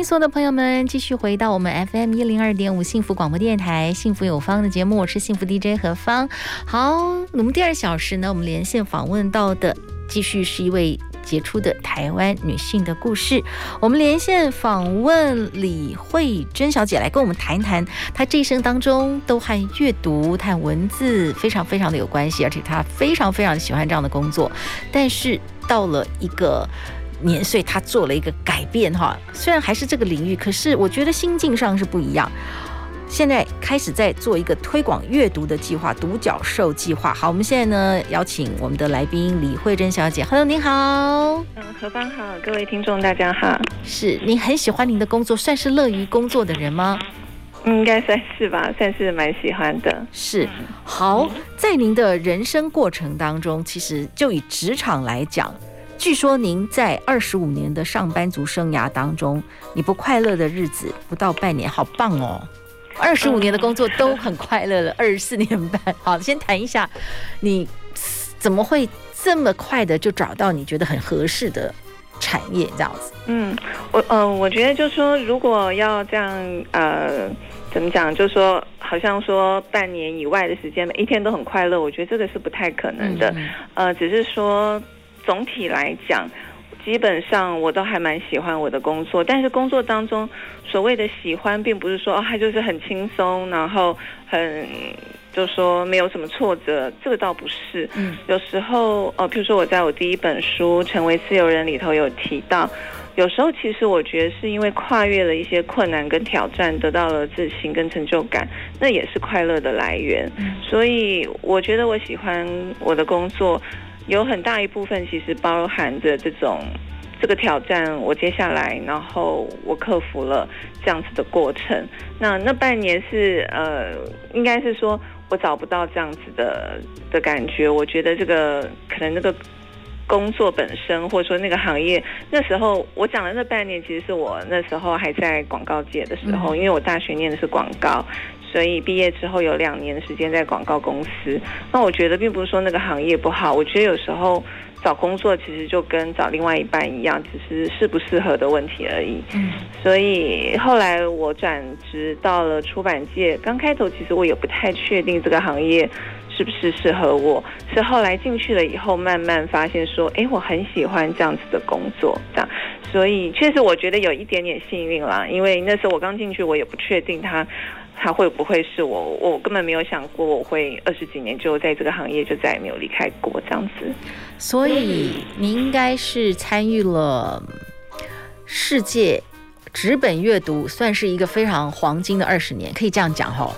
迎所有的朋友们继续回到我们 FM 一零二点五幸福广播电台幸福有方的节目，我是幸福 DJ 何芳。好，我们第二小时呢，我们连线访问到的继续是一位杰出的台湾女性的故事。我们连线访问李慧珍小姐来跟我们谈一谈，她这一生当中都和阅读、和文字非常非常的有关系，而且她非常非常喜欢这样的工作。但是到了一个年岁，他做了一个改变哈，虽然还是这个领域，可是我觉得心境上是不一样。现在开始在做一个推广阅读的计划——独角兽计划。好，我们现在呢邀请我们的来宾李慧珍小姐。Hello，您好。嗯，何芳好，各位听众大家好。是，您很喜欢您的工作，算是乐于工作的人吗？应该算是吧，算是蛮喜欢的。是，好，在您的人生过程当中，其实就以职场来讲。据说您在二十五年的上班族生涯当中，你不快乐的日子不到半年，好棒哦！二十五年的工作都很快乐了，二十四年半。好，先谈一下，你怎么会这么快的就找到你觉得很合适的产业这样子？嗯，我呃，我觉得就是说，如果要这样呃，怎么讲，就是说，好像说半年以外的时间，每一天都很快乐，我觉得这个是不太可能的。嗯、呃，只是说。总体来讲，基本上我都还蛮喜欢我的工作。但是工作当中所谓的喜欢，并不是说哦，它就是很轻松，然后很就说没有什么挫折，这个倒不是。嗯，有时候哦，譬如说我在我第一本书《成为自由人》里头有提到，有时候其实我觉得是因为跨越了一些困难跟挑战，得到了自信跟成就感，那也是快乐的来源。嗯，所以我觉得我喜欢我的工作。有很大一部分其实包含着这种这个挑战，我接下来，然后我克服了这样子的过程。那那半年是呃，应该是说我找不到这样子的的感觉。我觉得这个可能那个工作本身，或者说那个行业，那时候我讲的那半年，其实是我那时候还在广告界的时候，因为我大学念的是广告。所以毕业之后有两年的时间在广告公司，那我觉得并不是说那个行业不好，我觉得有时候找工作其实就跟找另外一半一样，只是适不适合的问题而已。嗯，所以后来我转职到了出版界，刚开头其实我也不太确定这个行业是不是适合我，是后来进去了以后慢慢发现说，哎，我很喜欢这样子的工作，这样，所以确实我觉得有一点点幸运啦，因为那时候我刚进去，我也不确定他。他会不会是我？我根本没有想过我会二十几年就在这个行业就再也没有离开过这样子。所以你应该是参与了世界纸本阅读，算是一个非常黄金的二十年，可以这样讲哈？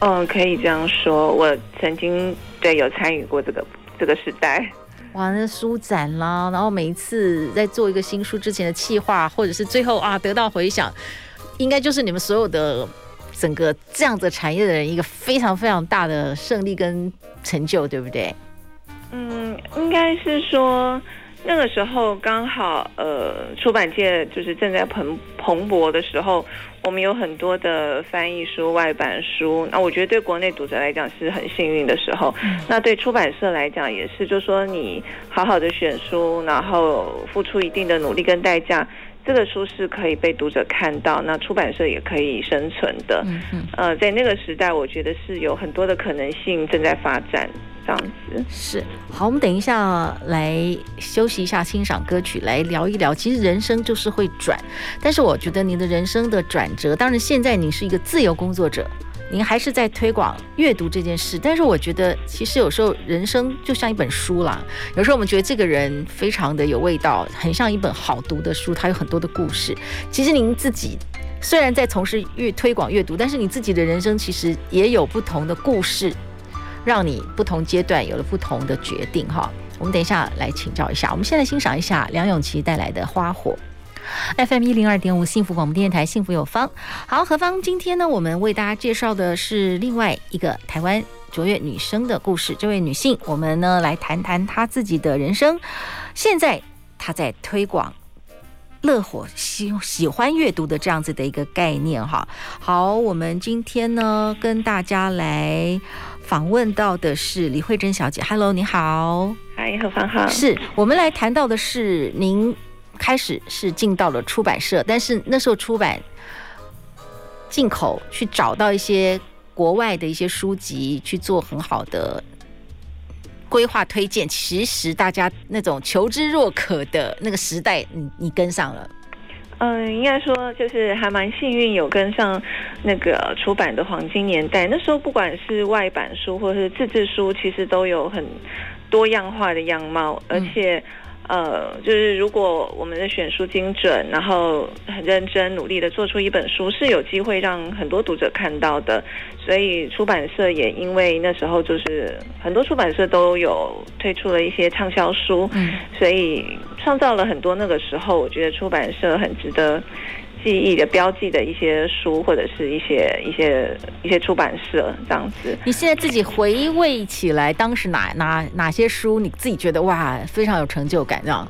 嗯，可以这样说。我曾经对有参与过这个这个时代。哇，那书展啦，然后每一次在做一个新书之前的企划，或者是最后啊得到回响，应该就是你们所有的。整个这样子产业的人，一个非常非常大的胜利跟成就，对不对？嗯，应该是说那个时候刚好，呃，出版界就是正在蓬蓬勃的时候，我们有很多的翻译书、外版书。那我觉得对国内读者来讲是很幸运的时候，嗯、那对出版社来讲也是，就说你好好的选书，然后付出一定的努力跟代价。这个书是可以被读者看到，那出版社也可以生存的。嗯嗯。呃，在那个时代，我觉得是有很多的可能性正在发展，这样子。是。好，我们等一下来休息一下，欣赏歌曲，来聊一聊。其实人生就是会转，但是我觉得你的人生的转折，当然现在你是一个自由工作者。您还是在推广阅读这件事，但是我觉得其实有时候人生就像一本书啦。有时候我们觉得这个人非常的有味道，很像一本好读的书，它有很多的故事。其实您自己虽然在从事阅推广阅读，但是你自己的人生其实也有不同的故事，让你不同阶段有了不同的决定哈。我们等一下来请教一下，我们现在欣赏一下梁咏琪带来的《花火》。FM 一零二点五幸福广播电台，幸福有方。好，何方，今天呢，我们为大家介绍的是另外一个台湾卓越女生的故事。这位女性，我们呢来谈谈她自己的人生。现在她在推广乐火喜喜欢阅读的这样子的一个概念。哈，好，我们今天呢跟大家来访问到的是李慧珍小姐。Hello，你好。嗨，何方好。是我们来谈到的是您。开始是进到了出版社，但是那时候出版进口去找到一些国外的一些书籍去做很好的规划推荐。其实大家那种求知若渴的那个时代，你你跟上了。嗯，应该说就是还蛮幸运有跟上那个出版的黄金年代。那时候不管是外版书或者是自制书，其实都有很多样化的样貌，而且。呃，就是如果我们的选书精准，然后很认真努力的做出一本书，是有机会让很多读者看到的。所以出版社也因为那时候就是很多出版社都有推出了一些畅销书，嗯，所以创造了很多那个时候我觉得出版社很值得。记忆的标记的一些书，或者是一些一些一些出版社这样子。你现在自己回味起来，当时哪哪哪些书，你自己觉得哇，非常有成就感，这样？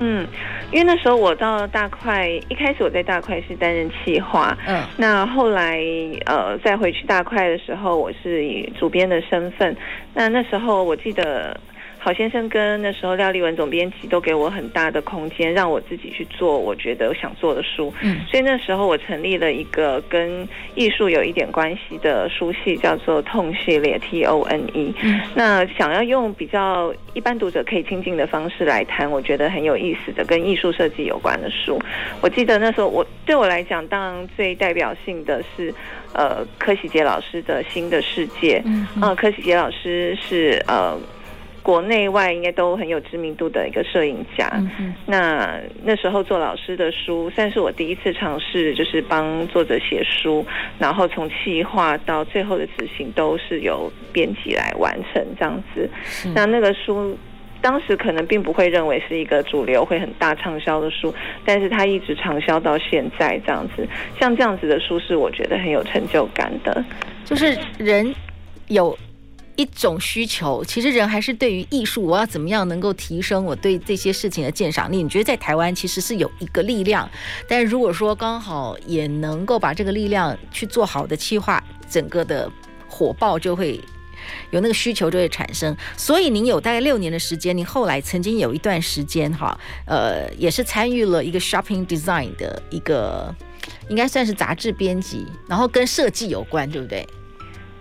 嗯，因为那时候我到大块，一开始我在大块是担任企划，嗯，那后来呃再回去大块的时候，我是以主编的身份。那那时候我记得。郝先生跟那时候廖立文总编辑都给我很大的空间，让我自己去做我觉得想做的书。嗯，所以那时候我成立了一个跟艺术有一点关系的书系，叫做“痛系列 ”（T O N E）。嗯，那想要用比较一般读者可以亲近的方式来谈，我觉得很有意思的跟艺术设计有关的书。我记得那时候我对我来讲，当然最代表性的是呃柯喜杰老师的新的世界。嗯，呃，柯喜杰老师是呃。国内外应该都很有知名度的一个摄影家。嗯、那那时候做老师的书，算是我第一次尝试，就是帮作者写书，然后从企划到最后的执行，都是由编辑来完成这样子。那那个书当时可能并不会认为是一个主流会很大畅销的书，但是它一直畅销到现在这样子。像这样子的书是我觉得很有成就感的，就是人有。一种需求，其实人还是对于艺术，我要怎么样能够提升我对这些事情的鉴赏力？你觉得在台湾其实是有一个力量，但如果说刚好也能够把这个力量去做好的企划，整个的火爆就会有那个需求就会产生。所以您有大概六年的时间，您后来曾经有一段时间哈，呃，也是参与了一个 shopping design 的一个，应该算是杂志编辑，然后跟设计有关，对不对？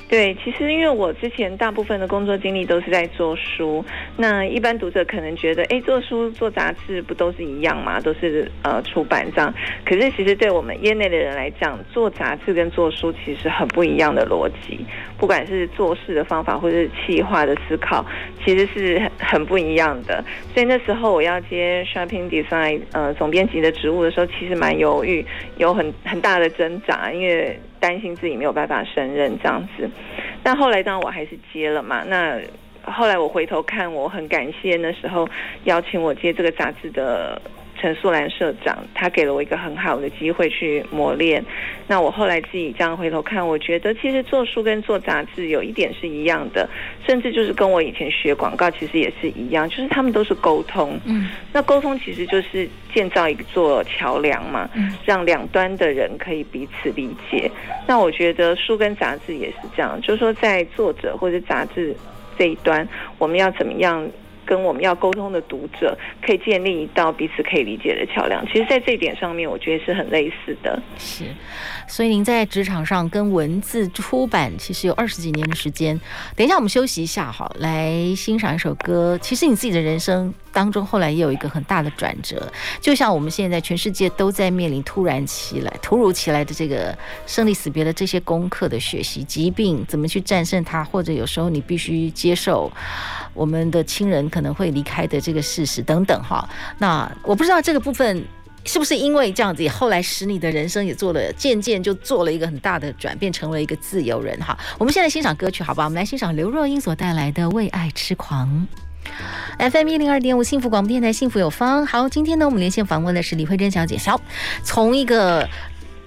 对，其实因为我之前大部分的工作经历都是在做书，那一般读者可能觉得，哎，做书做杂志不都是一样吗？都是呃出版这样。可是其实对我们业内的人来讲，做杂志跟做书其实很不一样的逻辑，不管是做事的方法或者是企划的思考，其实是很很不一样的。所以那时候我要接 Shopping Design 呃总编辑的职务的时候，其实蛮犹豫，有很很大的挣扎，因为。担心自己没有办法胜任这样子，但后来当然我还是接了嘛。那后来我回头看，我很感谢那时候邀请我接这个杂志的。陈素兰社长，他给了我一个很好的机会去磨练。那我后来自己这样回头看，我觉得其实做书跟做杂志有一点是一样的，甚至就是跟我以前学广告其实也是一样，就是他们都是沟通。嗯，那沟通其实就是建造一座桥梁嘛，让两端的人可以彼此理解。那我觉得书跟杂志也是这样，就是说在作者或者杂志这一端，我们要怎么样？跟我们要沟通的读者，可以建立一道彼此可以理解的桥梁。其实，在这一点上面，我觉得是很类似的。是，所以您在职场上跟文字出版，其实有二十几年的时间。等一下，我们休息一下，好，来欣赏一首歌。其实你自己的人生当中，后来也有一个很大的转折，就像我们现在全世界都在面临突然起来、突如其来的这个生离死别的这些功课的学习，疾病怎么去战胜它，或者有时候你必须接受我们的亲人可能会离开的这个事实等等哈，那我不知道这个部分是不是因为这样子，后来使你的人生也做了渐渐就做了一个很大的转变，成为一个自由人哈。我们现在欣赏歌曲好不好？我们来欣赏刘若英所带来的《为爱痴狂》。FM 一零二点五幸福广播电台，幸福有方。好，今天呢，我们连线访问的是李慧珍小姐。小，从一个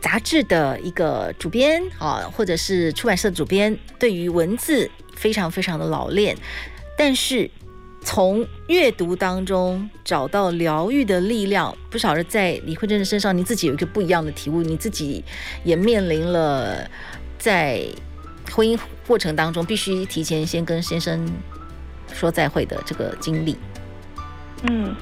杂志的一个主编啊，或者是出版社的主编，对于文字非常非常的老练，但是从阅读当中找到疗愈的力量，不晓得在李慧珍的身上，你自己有一个不一样的体悟，你自己也面临了在婚姻过程当中必须提前先跟先生。说再会的这个经历，嗯，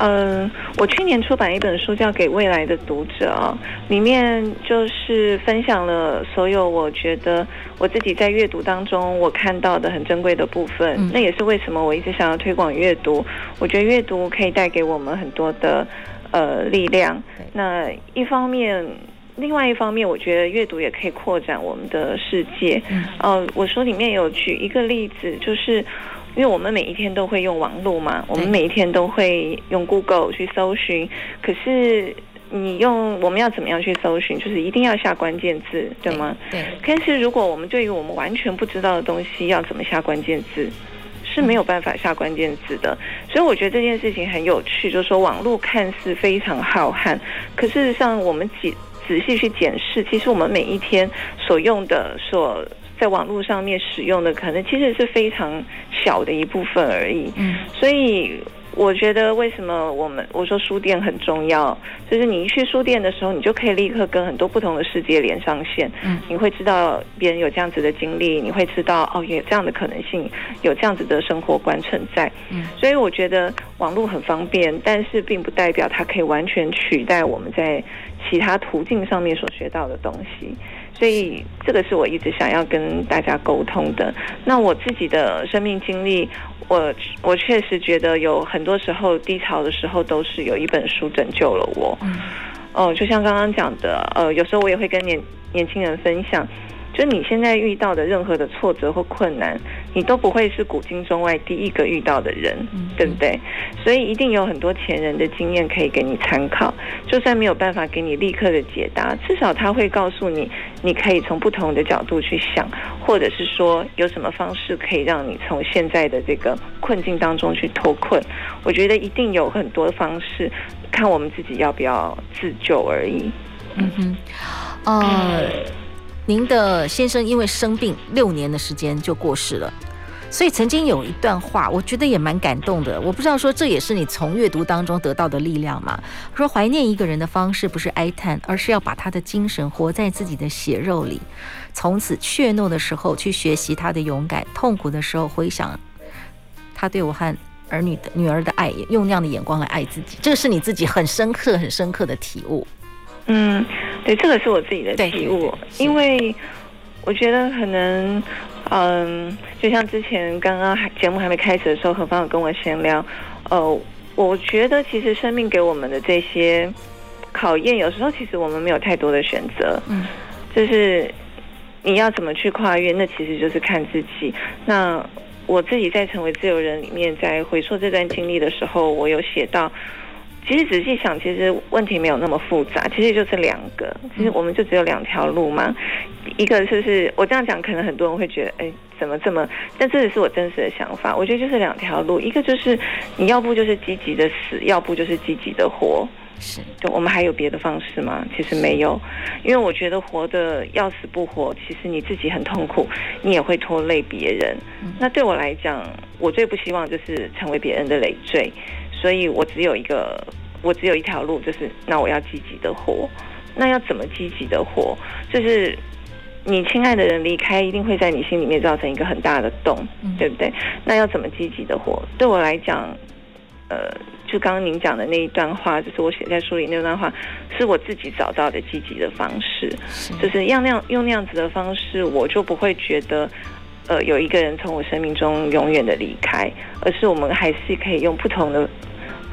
呃，我去年出版一本书叫《给未来的读者》啊，里面就是分享了所有我觉得我自己在阅读当中我看到的很珍贵的部分。嗯，那也是为什么我一直想要推广阅读。我觉得阅读可以带给我们很多的呃力量。那一方面，另外一方面，我觉得阅读也可以扩展我们的世界。嗯，呃，我书里面有举一个例子，就是。因为我们每一天都会用网络嘛，我们每一天都会用 Google 去搜寻。可是你用我们要怎么样去搜寻？就是一定要下关键字，对吗？对。但是如果我们对于我们完全不知道的东西要怎么下关键字，是没有办法下关键字的。所以我觉得这件事情很有趣，就是说网络看似非常浩瀚，可事实上我们仔仔细去检视，其实我们每一天所用的所。在网络上面使用的可能其实是非常小的一部分而已，嗯，所以我觉得为什么我们我说书店很重要，就是你一去书店的时候，你就可以立刻跟很多不同的世界连上线，嗯，你会知道别人有这样子的经历，你会知道哦，有这样的可能性，有这样子的生活观存在，嗯，所以我觉得网络很方便，但是并不代表它可以完全取代我们在其他途径上面所学到的东西。所以这个是我一直想要跟大家沟通的。那我自己的生命经历，我我确实觉得有很多时候低潮的时候，都是有一本书拯救了我。嗯，哦，就像刚刚讲的，呃，有时候我也会跟年年轻人分享。就你现在遇到的任何的挫折或困难，你都不会是古今中外第一个遇到的人，对不对？所以一定有很多前人的经验可以给你参考。就算没有办法给你立刻的解答，至少他会告诉你，你可以从不同的角度去想，或者是说有什么方式可以让你从现在的这个困境当中去脱困。我觉得一定有很多方式，看我们自己要不要自救而已。嗯哼，呃。您的先生因为生病六年的时间就过世了，所以曾经有一段话，我觉得也蛮感动的。我不知道说这也是你从阅读当中得到的力量吗？说怀念一个人的方式不是哀叹，而是要把他的精神活在自己的血肉里。从此怯懦的时候去学习他的勇敢，痛苦的时候回想他对我和儿女的女儿的爱，用那样的眼光来爱自己。这个是你自己很深刻、很深刻的体悟。嗯，对，这个是我自己的体悟，因为我觉得可能，嗯，就像之前刚刚还节目还没开始的时候，何方有跟我闲聊，呃，我觉得其实生命给我们的这些考验，有时候其实我们没有太多的选择，嗯，就是你要怎么去跨越，那其实就是看自己。那我自己在成为自由人里面，在回溯这段经历的时候，我有写到。其实仔细想，其实问题没有那么复杂，其实就是两个，其实我们就只有两条路嘛。一个就是我这样讲，可能很多人会觉得，哎，怎么这么？但这也是我真实的想法。我觉得就是两条路，一个就是你要不就是积极的死，要不就是积极的活。是，就我们还有别的方式吗？其实没有，因为我觉得活得要死不活，其实你自己很痛苦，你也会拖累别人。那对我来讲，我最不希望就是成为别人的累赘。所以我只有一个，我只有一条路，就是那我要积极的活。那要怎么积极的活？就是你亲爱的人离开，一定会在你心里面造成一个很大的洞，对不对？那要怎么积极的活？对我来讲，呃，就刚刚您讲的那一段话，就是我写在书里那段话，是我自己找到的积极的方式，就是样那样用那样子的方式，我就不会觉得。呃，有一个人从我生命中永远的离开，而是我们还是可以用不同的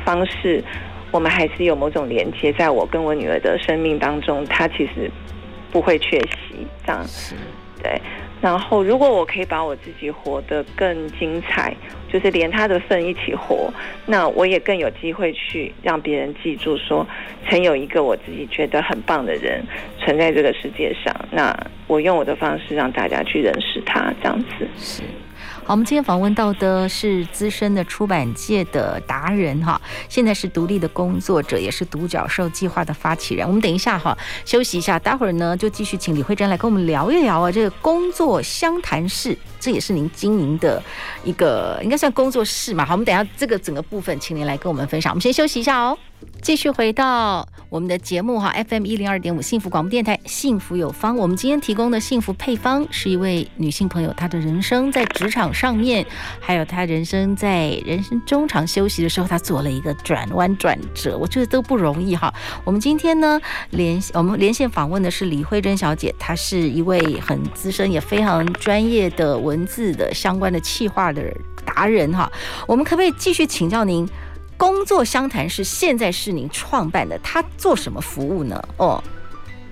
方式，我们还是有某种连接，在我跟我女儿的生命当中，她其实不会缺席，这样子，对。然后，如果我可以把我自己活得更精彩，就是连他的份一起活，那我也更有机会去让别人记住说，曾有一个我自己觉得很棒的人存在这个世界上。那我用我的方式让大家去认识他，这样子。是。好，我们今天访问到的是资深的出版界的达人哈，现在是独立的工作者，也是独角兽计划的发起人。我们等一下哈，休息一下，待会儿呢就继续请李慧珍来跟我们聊一聊啊，这个工作相谈室，这也是您经营的一个应该算工作室嘛。好，我们等一下这个整个部分，请您来跟我们分享。我们先休息一下哦。继续回到我们的节目哈，FM 一零二点五幸福广播电台，幸福有方。我们今天提供的幸福配方是一位女性朋友，她的人生在职场上面，还有她人生在人生中场休息的时候，她做了一个转弯转折，我觉得都不容易哈。我们今天呢连我们连线访问的是李慧珍小姐，她是一位很资深也非常专业的文字的相关的企划的达人哈。我们可不可以继续请教您？工作相谈室现在是您创办的，他做什么服务呢？哦，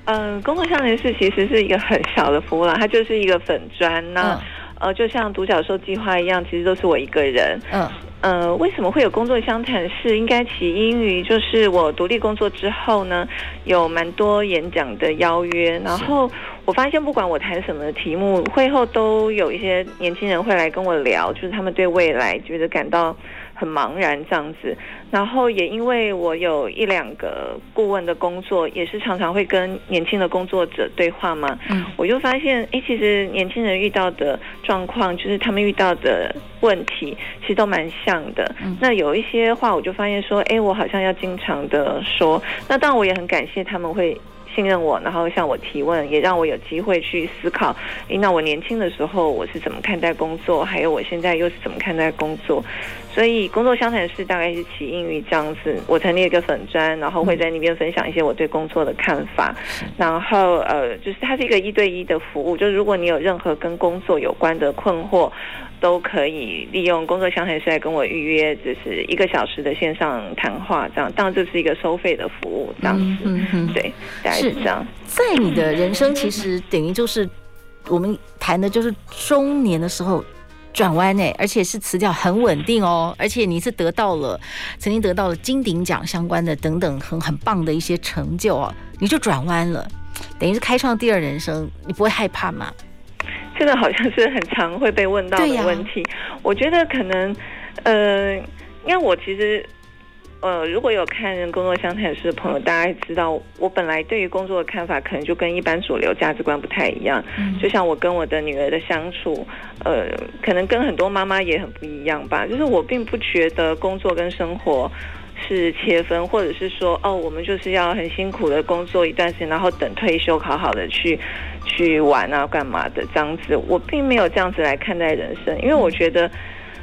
嗯，工作相谈室其实是一个很小的服务啦，它就是一个粉砖，那、嗯、呃，就像独角兽计划一样，其实都是我一个人。嗯，呃，为什么会有工作相谈室？应该起因于就是我独立工作之后呢，有蛮多演讲的邀约，然后我发现不管我谈什么题目，会后都有一些年轻人会来跟我聊，就是他们对未来觉得感到。很茫然这样子，然后也因为我有一两个顾问的工作，也是常常会跟年轻的工作者对话嘛，嗯，我就发现，哎，其实年轻人遇到的状况，就是他们遇到的问题，其实都蛮像的。嗯，那有一些话，我就发现说，哎，我好像要经常的说，那当然我也很感谢他们会。信任我，然后向我提问，也让我有机会去思考。诶，那我年轻的时候我是怎么看待工作？还有我现在又是怎么看待工作？所以工作相谈室大概是起因于这样子。我成立一个粉砖，然后会在那边分享一些我对工作的看法。然后呃，就是它是一个一对一的服务，就是如果你有任何跟工作有关的困惑。都可以利用工作相谈室来跟我预约，就是一个小时的线上谈话，这样当然这是一个收费的服务，这样子，嗯嗯、对，大概是这样。在你的人生，其实等于就是我们谈的就是中年的时候转弯呢，而且是辞掉很稳定哦，而且你是得到了曾经得到了金鼎奖相关的等等很很棒的一些成就哦，你就转弯了，等于是开创第二人生，你不会害怕吗？这个好像是很常会被问到的问题。我觉得可能，呃，因为我其实，呃，如果有看工作相谈室的朋友，大家知道，我本来对于工作的看法，可能就跟一般主流价值观不太一样。就像我跟我的女儿的相处，呃，可能跟很多妈妈也很不一样吧。就是我并不觉得工作跟生活。是切分，或者是说，哦，我们就是要很辛苦的工作一段时间，然后等退休，好好的去去玩啊，干嘛的这样子。我并没有这样子来看待人生，因为我觉得，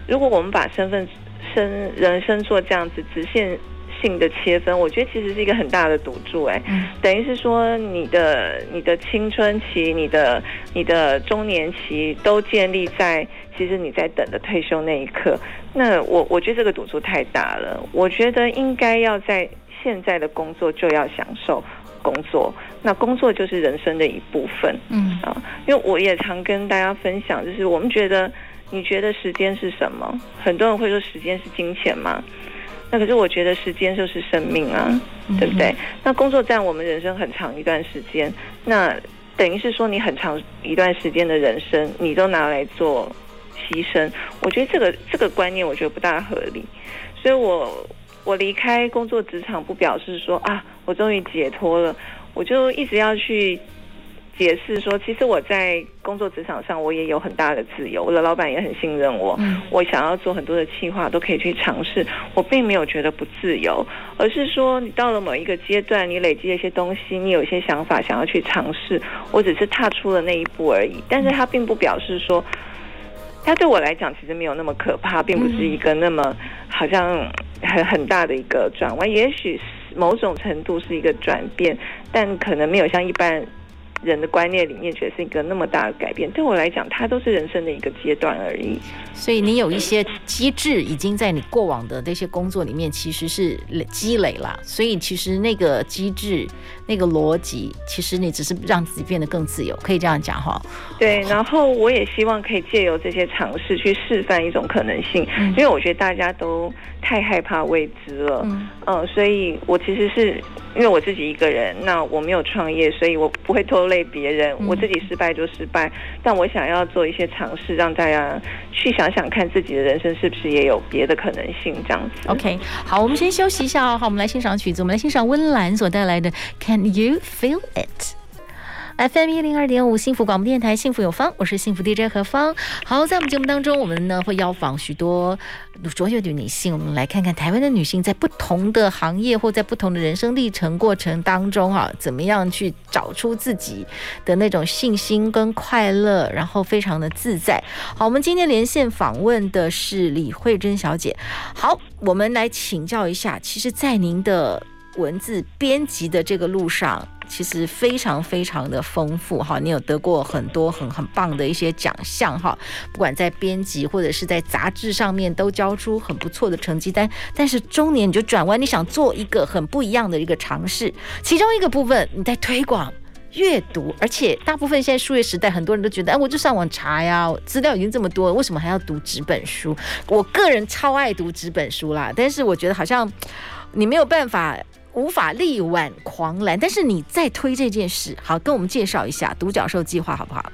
如果我们把身份、生人生做这样子直线性的切分，我觉得其实是一个很大的赌注。哎，等于是说，你的你的青春期、你的你的中年期都建立在。其实你在等的退休那一刻，那我我觉得这个赌注太大了。我觉得应该要在现在的工作就要享受工作，那工作就是人生的一部分。嗯啊，因为我也常跟大家分享，就是我们觉得，你觉得时间是什么？很多人会说时间是金钱嘛，那可是我觉得时间就是生命啊，对不对？那工作占我们人生很长一段时间，那等于是说你很长一段时间的人生，你都拿来做。牺牲，我觉得这个这个观念我觉得不大合理，所以我我离开工作职场不表示说啊，我终于解脱了，我就一直要去解释说，其实我在工作职场上我也有很大的自由，我的老板也很信任我，我想要做很多的企划都可以去尝试，我并没有觉得不自由，而是说你到了某一个阶段，你累积了一些东西，你有一些想法想要去尝试，我只是踏出了那一步而已，但是它并不表示说。它对我来讲其实没有那么可怕，并不是一个那么好像很很大的一个转弯，也许某种程度是一个转变，但可能没有像一般。人的观念里面，觉得是一个那么大的改变。对我来讲，它都是人生的一个阶段而已。所以你有一些机制，已经在你过往的那些工作里面，其实是积累了。所以其实那个机制、那个逻辑，其实你只是让自己变得更自由，可以这样讲哈。对，然后我也希望可以借由这些尝试去示范一种可能性，因为我觉得大家都太害怕未知了。嗯，呃，所以我其实是因为我自己一个人，那我没有创业，所以我不会拖累别人。嗯、我自己失败就失败，但我想要做一些尝试，让大家去想想看自己的人生是不是也有别的可能性，这样子。OK，好，我们先休息一下哦。好，我们来欣赏曲子，我们来欣赏温岚所带来的《Can You Feel It》。FM 一零二点五幸福广播电台，幸福有方，我是幸福 DJ 何芳。好，在我们节目当中，我们呢会邀访许多卓越的女性，我们来看看台湾的女性在不同的行业或在不同的人生历程过程当中，哈，怎么样去找出自己的那种信心跟快乐，然后非常的自在。好，我们今天连线访问的是李慧珍小姐。好，我们来请教一下，其实，在您的文字编辑的这个路上。其实非常非常的丰富哈，你有得过很多很很棒的一些奖项哈，不管在编辑或者是在杂志上面都交出很不错的成绩单。但是中年你就转弯，你想做一个很不一样的一个尝试，其中一个部分你在推广阅读，而且大部分现在数位时代，很多人都觉得，哎，我就上网查呀，资料已经这么多了，为什么还要读纸本书？我个人超爱读纸本书啦，但是我觉得好像你没有办法。无法力挽狂澜，但是你在推这件事，好，跟我们介绍一下独角兽计划好不好？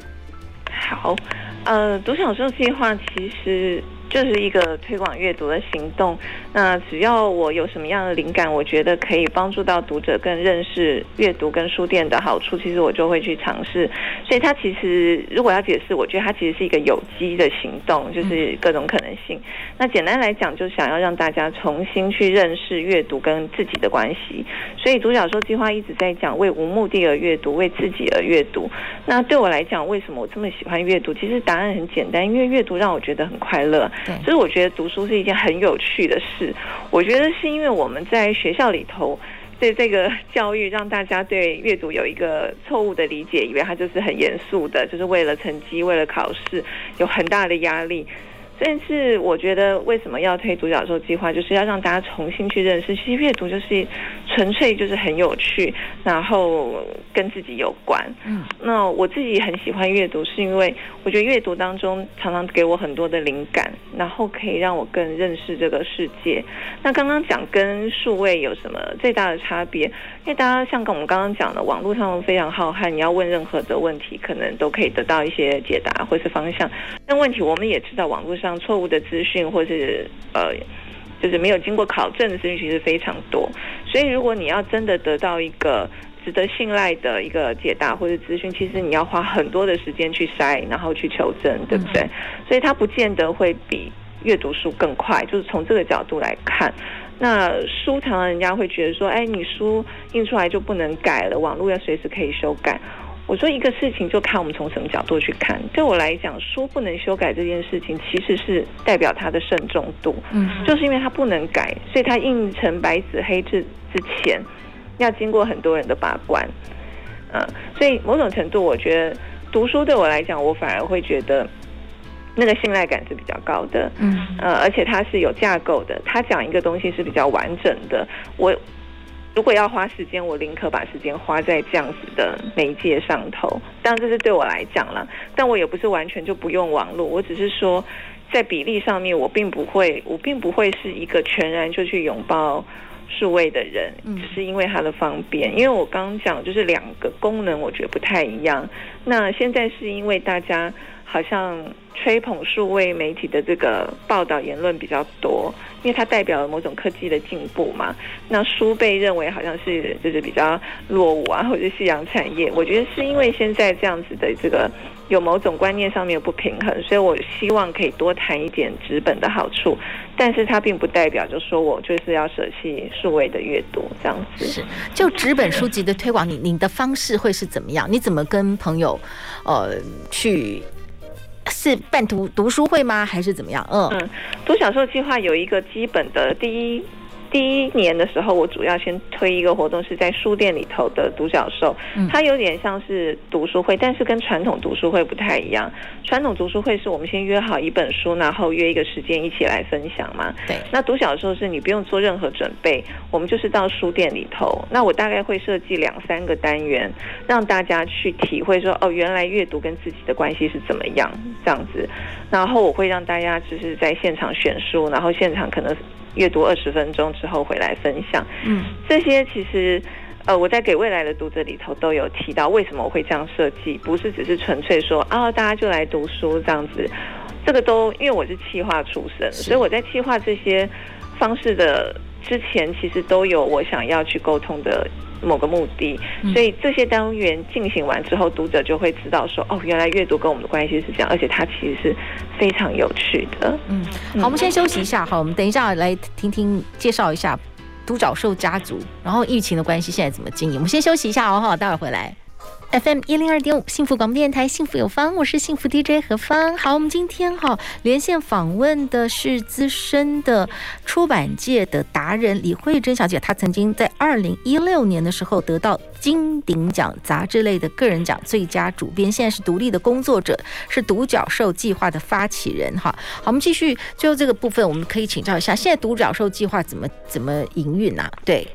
好，呃，独角兽计划其实。就是一个推广阅读的行动。那只要我有什么样的灵感，我觉得可以帮助到读者更认识阅读跟书店的好处，其实我就会去尝试。所以它其实如果要解释，我觉得它其实是一个有机的行动，就是各种可能性。那简单来讲，就想要让大家重新去认识阅读跟自己的关系。所以独角兽计划一直在讲为无目的而阅读，为自己而阅读。那对我来讲，为什么我这么喜欢阅读？其实答案很简单，因为阅读让我觉得很快乐。所以我觉得读书是一件很有趣的事。我觉得是因为我们在学校里头对这个教育，让大家对阅读有一个错误的理解，以为它就是很严肃的，就是为了成绩、为了考试，有很大的压力。但是我觉得为什么要推独角兽计划，就是要让大家重新去认识，其实阅读就是纯粹就是很有趣，然后跟自己有关。嗯，那我自己很喜欢阅读，是因为我觉得阅读当中常常给我很多的灵感，然后可以让我更认识这个世界。那刚刚讲跟数位有什么最大的差别？因为大家像跟我们刚刚讲的，网络上非常浩瀚，你要问任何的问题，可能都可以得到一些解答或是方向。但问题我们也知道，网络上错误的资讯，或是呃，就是没有经过考证的资讯，其实非常多。所以，如果你要真的得到一个值得信赖的一个解答或者资讯，其实你要花很多的时间去筛，然后去求证，对不对？嗯、所以，它不见得会比阅读书更快。就是从这个角度来看，那书常常人家会觉得说，哎，你书印出来就不能改了，网络要随时可以修改。我说一个事情，就看我们从什么角度去看。对我来讲，书不能修改这件事情，其实是代表它的慎重度。嗯，就是因为它不能改，所以它印成白纸黑字之前，要经过很多人的把关。嗯，所以某种程度，我觉得读书对我来讲，我反而会觉得那个信赖感是比较高的。嗯，呃，而且它是有架构的，它讲一个东西是比较完整的。我。如果要花时间，我宁可把时间花在这样子的媒介上头。当然，这是对我来讲了，但我也不是完全就不用网络。我只是说，在比例上面，我并不会，我并不会是一个全然就去拥抱数位的人，只是因为它的方便。因为我刚刚讲，就是两个功能，我觉得不太一样。那现在是因为大家好像吹捧数位媒体的这个报道言论比较多。因为它代表了某种科技的进步嘛，那书被认为好像是就是比较落伍啊，或者是夕阳产业。我觉得是因为现在这样子的这个有某种观念上面不平衡，所以我希望可以多谈一点纸本的好处，但是它并不代表就说我就是要舍弃数位的阅读这样子。是，就纸本书籍的推广，你你的方式会是怎么样？你怎么跟朋友呃去？是办读读书会吗？还是怎么样？嗯嗯，独角兽计划有一个基本的第一。第一年的时候，我主要先推一个活动，是在书店里头的独角兽，它有点像是读书会，但是跟传统读书会不太一样。传统读书会是我们先约好一本书，然后约一个时间一起来分享嘛。对。那独角兽是你不用做任何准备，我们就是到书店里头。那我大概会设计两三个单元，让大家去体会说，哦，原来阅读跟自己的关系是怎么样这样子。然后我会让大家就是在现场选书，然后现场可能。阅读二十分钟之后回来分享。嗯，这些其实。呃，我在给未来的读者里头都有提到，为什么我会这样设计，不是只是纯粹说啊，大家就来读书这样子，这个都因为我是企划出身，所以我在企划这些方式的之前，其实都有我想要去沟通的某个目的，所以这些单元进行完之后，读者就会知道说，哦，原来阅读跟我们的关系是这样，而且它其实是非常有趣的。嗯，好，我们先休息一下，好，我们等一下来听听介绍一下。独角兽家族，然后疫情的关系现在怎么经营？我们先休息一下哦，哈，待会儿回来。FM 一零二点五，幸福广播电台，幸福有方，我是幸福 DJ 何芳。好，我们今天哈连线访问的是资深的出版界的达人李慧珍小姐，她曾经在二零一六年的时候得到金鼎奖杂志类的个人奖最佳主编，现在是独立的工作者，是独角兽计划的发起人。哈，好，我们继续最后这个部分，我们可以请教一下，现在独角兽计划怎么怎么营运啊？对，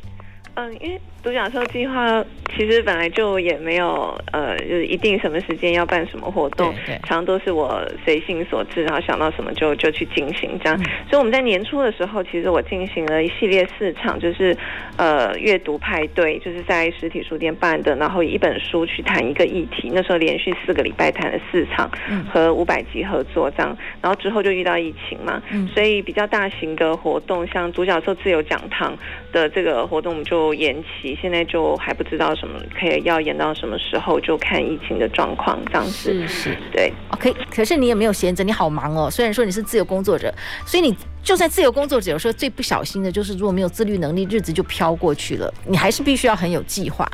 嗯，因为。独角兽计划其实本来就也没有呃，就是一定什么时间要办什么活动，常常都是我随性所致，然后想到什么就就去进行这样。嗯、所以我们在年初的时候，其实我进行了一系列市场，就是呃阅读派对，就是在实体书店办的，然后以一本书去谈一个议题。那时候连续四个礼拜谈了四场，和五百集合作这样。然后之后就遇到疫情嘛，所以比较大型的活动，像独角兽自由讲堂的这个活动，我们就延期。现在就还不知道什么可以要演到什么时候，就看疫情的状况这样子。是是，对。OK，可是你也没有闲着，你好忙哦。虽然说你是自由工作者，所以你就算自由工作者，有时候最不小心的就是如果没有自律能力，日子就飘过去了。你还是必须要很有计划。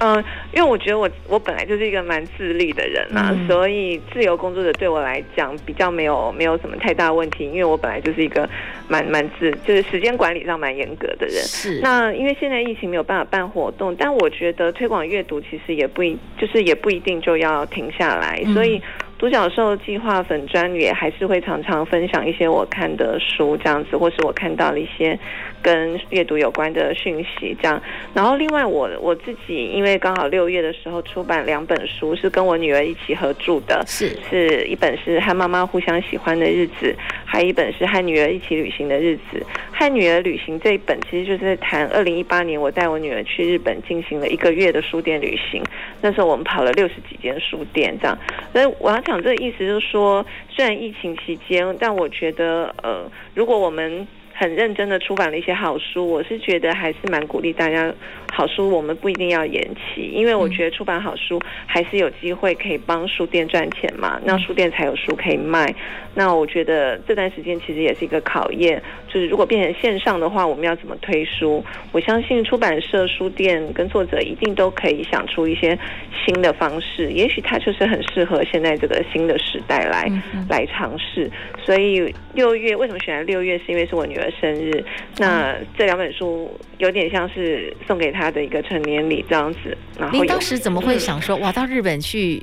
嗯，因为我觉得我我本来就是一个蛮自律的人嘛，嗯、所以自由工作者对我来讲比较没有没有什么太大问题，因为我本来就是一个蛮蛮自，就是时间管理上蛮严格的人。是。那因为现在疫情没有办法办活动，但我觉得推广阅读其实也不一，就是也不一定就要停下来，嗯、所以。独角兽计划粉专也还是会常常分享一些我看的书这样子，或是我看到了一些跟阅读有关的讯息这样。然后另外我我自己因为刚好六月的时候出版两本书，是跟我女儿一起合著的，是是一本是和妈妈互相喜欢的日子，还有一本是和女儿一起旅行的日子。和女儿旅行这一本其实就是在谈二零一八年我带我女儿去日本进行了一个月的书店旅行，那时候我们跑了六十几间书店这样，所以我要。讲这个意思就是说，虽然疫情期间，但我觉得，呃，如果我们很认真的出版了一些好书，我是觉得还是蛮鼓励大家。好书我们不一定要延期，因为我觉得出版好书还是有机会可以帮书店赚钱嘛，那书店才有书可以卖。那我觉得这段时间其实也是一个考验，就是如果变成线上的话，我们要怎么推书？我相信出版社、书店跟作者一定都可以想出一些新的方式，也许它就是很适合现在这个新的时代来来尝试。所以六月为什么选在六月？是因为是我女儿生日。那这两本书有点像是送给他。的一个成年礼这样子，然后您当时怎么会想说哇，到日本去，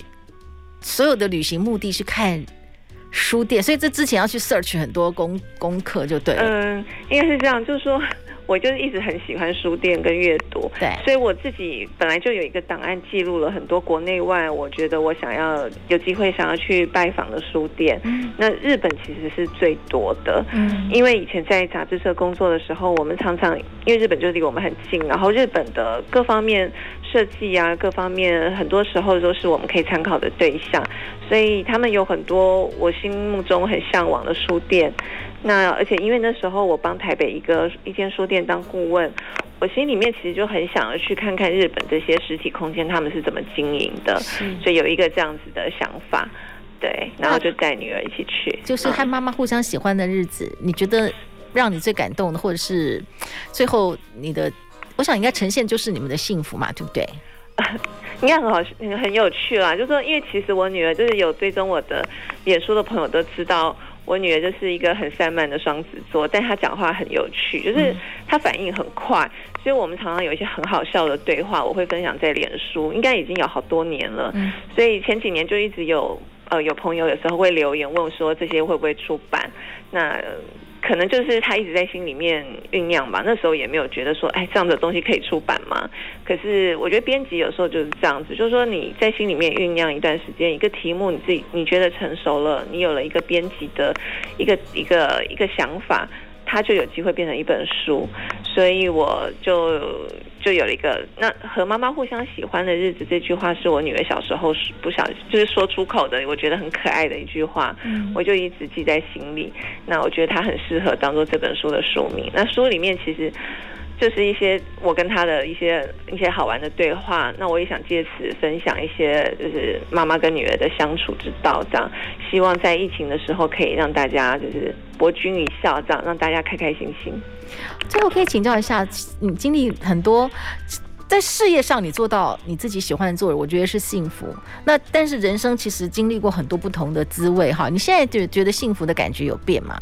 所有的旅行目的是看书店，所以这之前要去 search 很多功功课就对了。嗯，应该是这样，就是说。我就是一直很喜欢书店跟阅读，对，所以我自己本来就有一个档案记录了很多国内外，我觉得我想要有机会想要去拜访的书店。嗯，那日本其实是最多的，嗯，因为以前在杂志社工作的时候，我们常常因为日本就离我们很近，然后日本的各方面设计啊，各方面很多时候都是我们可以参考的对象，所以他们有很多我心目中很向往的书店。那而且因为那时候我帮台北一个一间书店当顾问，我心里面其实就很想要去看看日本这些实体空间他们是怎么经营的，所以有一个这样子的想法，对，然后就带女儿一起去，就是和妈妈互相喜欢的日子，你觉得让你最感动的，或者是最后你的，我想应该呈现就是你们的幸福嘛，对不对？应该很好，很有趣啦，就是说因为其实我女儿就是有追踪我的脸书的朋友都知道。我女儿就是一个很散漫的双子座，但她讲话很有趣，就是她反应很快，所以我们常常有一些很好笑的对话，我会分享在脸书，应该已经有好多年了。所以前几年就一直有呃有朋友有时候会留言问说这些会不会出版，那。可能就是他一直在心里面酝酿吧，那时候也没有觉得说，哎，这样的东西可以出版吗？可是我觉得编辑有时候就是这样子，就是说你在心里面酝酿一段时间，一个题目你自己你觉得成熟了，你有了一个编辑的一个一个一个想法，它就有机会变成一本书，所以我就就有了一个那和妈妈互相喜欢的日子这句话是我女儿小时候不想就是说出口的，我觉得很可爱的一句话，我就一直记在心里。那我觉得它很适合当做这本书的书名。那书里面其实。就是一些我跟他的一些一些好玩的对话，那我也想借此分享一些就是妈妈跟女儿的相处之道，这样希望在疫情的时候可以让大家就是博君一笑，这样让大家开开心心。最后可以请教一下，你经历很多，在事业上你做到你自己喜欢的做，我觉得是幸福。那但是人生其实经历过很多不同的滋味哈，你现在就觉得幸福的感觉有变吗？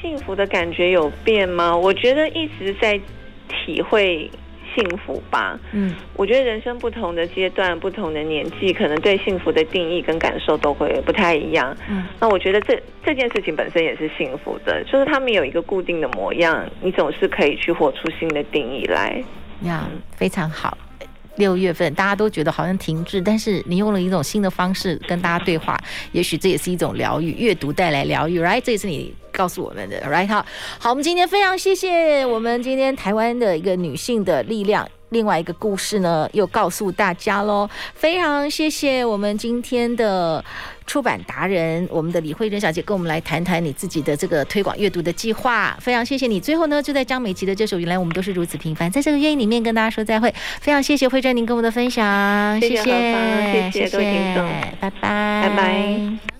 幸福的感觉有变吗？我觉得一直在体会幸福吧。嗯，我觉得人生不同的阶段、不同的年纪，可能对幸福的定义跟感受都会不太一样。嗯，那我觉得这这件事情本身也是幸福的，就是他们有一个固定的模样，你总是可以去活出新的定义来。呀，非常好。六月份大家都觉得好像停滞，但是你用了一种新的方式跟大家对话，也许这也是一种疗愈，阅读带来疗愈，right？这也是你告诉我们的，right？好，好，我们今天非常谢谢我们今天台湾的一个女性的力量。另外一个故事呢，又告诉大家喽。非常谢谢我们今天的出版达人，我们的李慧珍小姐，跟我们来谈谈你自己的这个推广阅读的计划。非常谢谢你。最后呢，就在张美琪的这首《原来我们都是如此平凡》在这个乐音里面跟大家说再会。非常谢谢慧珍您跟我们的分享，谢谢，谢谢，谢谢，谢谢各位听众，拜拜，拜拜。